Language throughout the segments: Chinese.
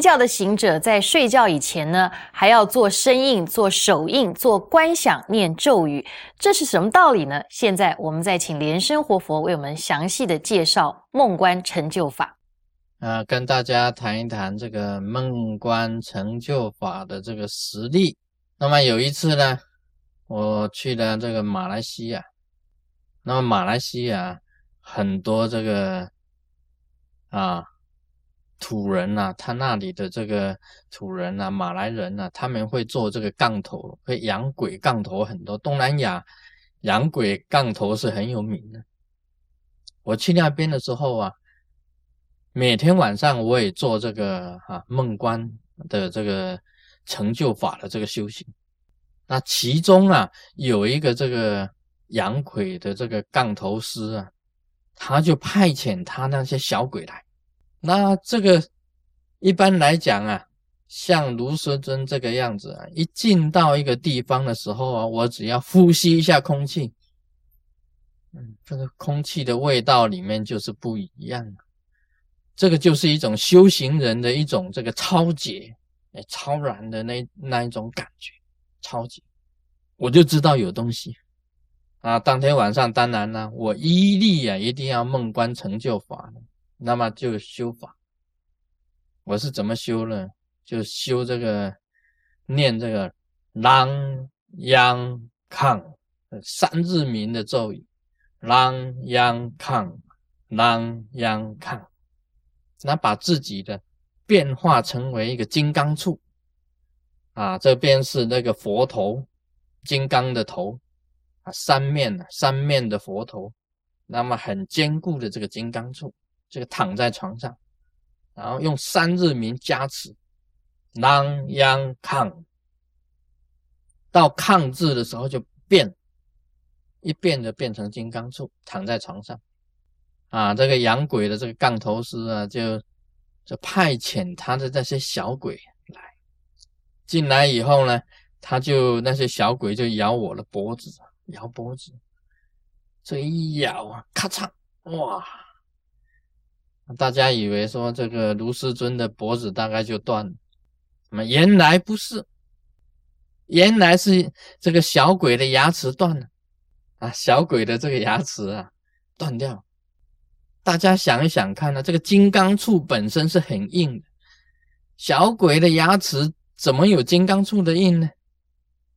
密教的行者在睡觉以前呢，还要做身印、做手印、做观想、念咒语，这是什么道理呢？现在我们再请莲生活佛为我们详细的介绍梦观成就法。啊，跟大家谈一谈这个梦观成就法的这个实例。那么有一次呢，我去了这个马来西亚，那么马来西亚很多这个啊。土人呐，他那里的这个土人呐，马来人呐，他们会做这个杠头，会养鬼杠头很多。东南亚养鬼杠头是很有名的。我去那边的时候啊，每天晚上我也做这个啊梦观的这个成就法的这个修行。那其中啊，有一个这个养鬼的这个杠头师啊，他就派遣他那些小鬼来。那这个一般来讲啊，像卢师尊这个样子啊，一进到一个地方的时候啊，我只要呼吸一下空气，嗯，这个空气的味道里面就是不一样。这个就是一种修行人的一种这个超解、哎超然的那那一种感觉，超解，我就知道有东西啊。当天晚上当然呢，我一力啊一定要梦观成就法。那么就修法，我是怎么修呢？就修这个念这个啷央抗三日名的咒语，啷央抗啷央抗，那把自己的变化成为一个金刚杵啊，这边是那个佛头，金刚的头啊，三面三面的佛头，那么很坚固的这个金刚杵。这个躺在床上，然后用三字名加持，啷央抗，到抗字的时候就变，一变就变成金刚杵，躺在床上，啊，这个养鬼的这个杠头师啊，就就派遣他的那些小鬼来，进来以后呢，他就那些小鬼就咬我的脖子，咬脖子，这一咬啊，咔嚓，哇！大家以为说这个卢师尊的脖子大概就断了，那么原来不是，原来是这个小鬼的牙齿断了啊！小鬼的这个牙齿啊断掉。大家想一想看呢，这个金刚杵本身是很硬的，小鬼的牙齿怎么有金刚杵的硬呢？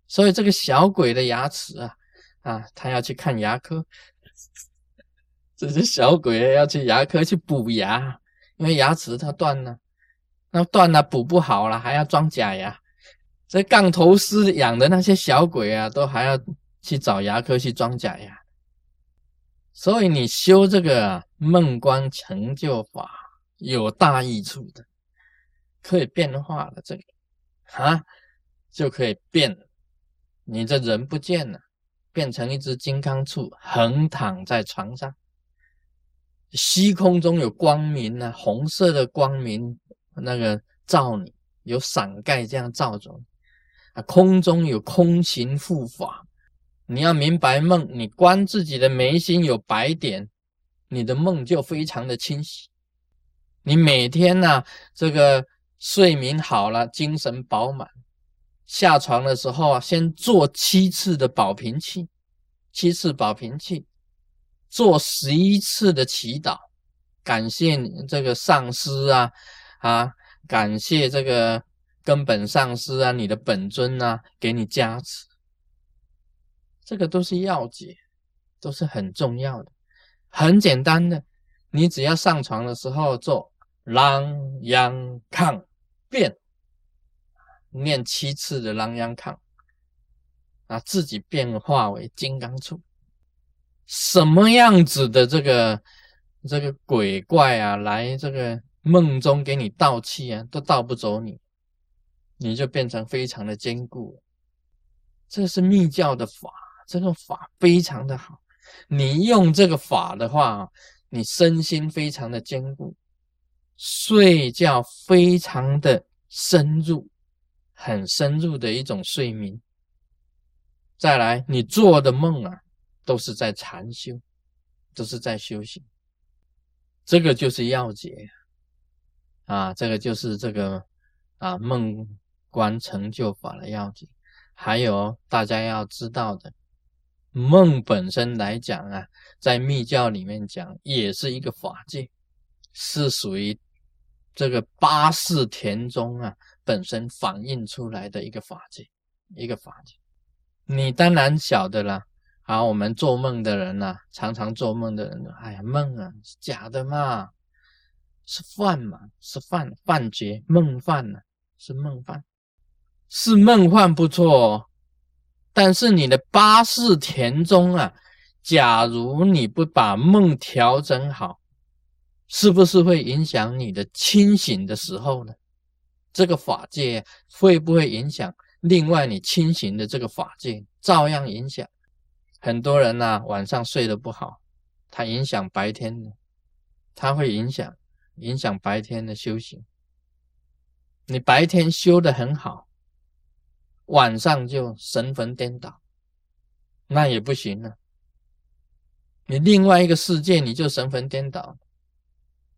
所以这个小鬼的牙齿啊啊，他要去看牙科。这些小鬼要去牙科去补牙，因为牙齿它断了，那断了补不好了，还要装假牙。这杠头师养的那些小鬼啊，都还要去找牙科去装假牙。所以你修这个梦观成就法有大益处的，可以变化了。这个啊，就可以变，你这人不见了，变成一只金刚杵，横躺在床上。虚空中有光明啊，红色的光明，那个照你，有伞盖这样照着啊。空中有空行护法，你要明白梦，你观自己的眉心有白点，你的梦就非常的清晰。你每天呢，这个睡眠好了，精神饱满，下床的时候啊，先做七次的保平气，七次保平气。做十一次的祈祷，感谢这个上师啊啊，感谢这个根本上师啊，你的本尊啊，给你加持，这个都是要诀，都是很重要的，很简单的，你只要上床的时候做啷央抗变，念七次的啷央抗，啊，自己变化为金刚杵。什么样子的这个这个鬼怪啊，来这个梦中给你盗气啊，都盗不走你，你就变成非常的坚固。这是密教的法，这个法非常的好。你用这个法的话，你身心非常的坚固，睡觉非常的深入，很深入的一种睡眠。再来，你做的梦啊。都是在禅修，都是在修行，这个就是要诀啊！这个就是这个啊梦观成就法的要紧。还有大家要知道的，梦本身来讲啊，在密教里面讲，也是一个法界，是属于这个八世田中啊本身反映出来的一个法界，一个法界。你当然晓得了。好，我们做梦的人呐，常常做梦的人，哎呀，梦啊是假的嘛，是幻嘛，是幻幻觉，梦幻呢，是梦幻，是梦幻不错。但是你的八世田中啊，假如你不把梦调整好，是不是会影响你的清醒的时候呢？这个法界会不会影响？另外，你清醒的这个法界照样影响。很多人呐，晚上睡得不好，它影响白天的，它会影响影响白天的修行。你白天修得很好，晚上就神魂颠倒，那也不行了。你另外一个世界，你就神魂颠倒。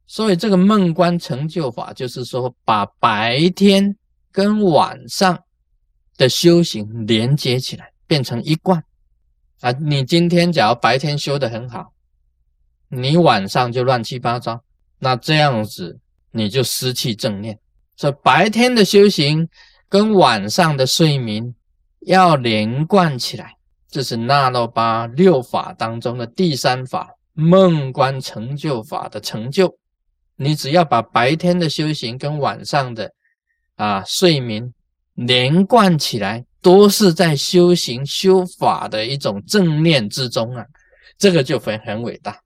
所以这个梦观成就法，就是说把白天跟晚上的修行连接起来，变成一贯。啊，你今天假如白天修得很好，你晚上就乱七八糟，那这样子你就失去正念。所以白天的修行跟晚上的睡眠要连贯起来，这是那罗巴六法当中的第三法——梦观成就法的成就。你只要把白天的修行跟晚上的啊睡眠连贯起来。都是在修行修法的一种正念之中啊，这个就很很伟大。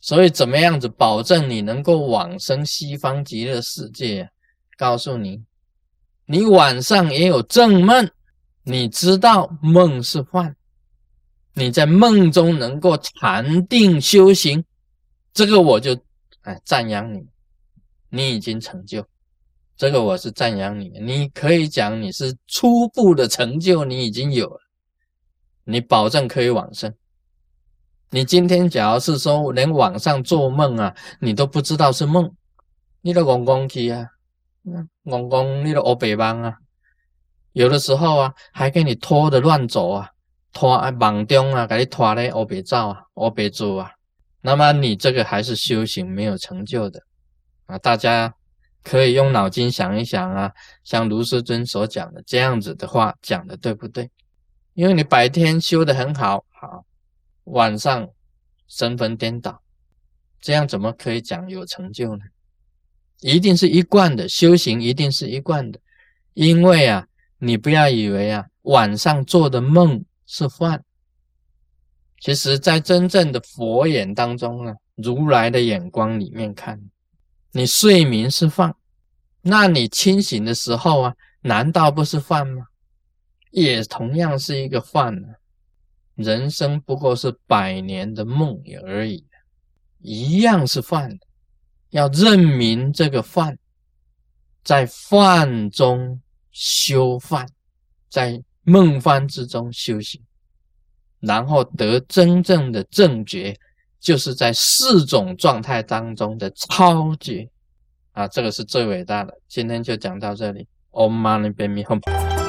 所以怎么样子保证你能够往生西方极乐世界？告诉你，你晚上也有正梦，你知道梦是幻，你在梦中能够禅定修行，这个我就哎赞扬你，你已经成就。这个我是赞扬你，你可以讲你是初步的成就，你已经有了，你保证可以往生。你今天假如是说连晚上做梦啊，你都不知道是梦，你都懵懵去啊，懵懵你都欧北帮啊，有的时候啊还给你拖的乱走啊，拖啊梦中啊给你拖咧欧北照啊，欧北做啊，那么你这个还是修行没有成就的啊，大家。可以用脑筋想一想啊，像卢师尊所讲的这样子的话讲的对不对？因为你白天修的很好，好，晚上神魂颠倒，这样怎么可以讲有成就呢？一定是一贯的修行，一定是一贯的。因为啊，你不要以为啊，晚上做的梦是幻，其实在真正的佛眼当中啊，如来的眼光里面看。你睡眠是幻，那你清醒的时候啊，难道不是幻吗？也同样是一个幻呢。人生不过是百年的梦而已，一样是幻的。要认明这个幻，在幻中修幻，在梦幻之中修行，然后得真正的正觉。就是在四种状态当中的超绝啊，这个是最伟大的。今天就讲到这里。Om Mani p a m e Hum。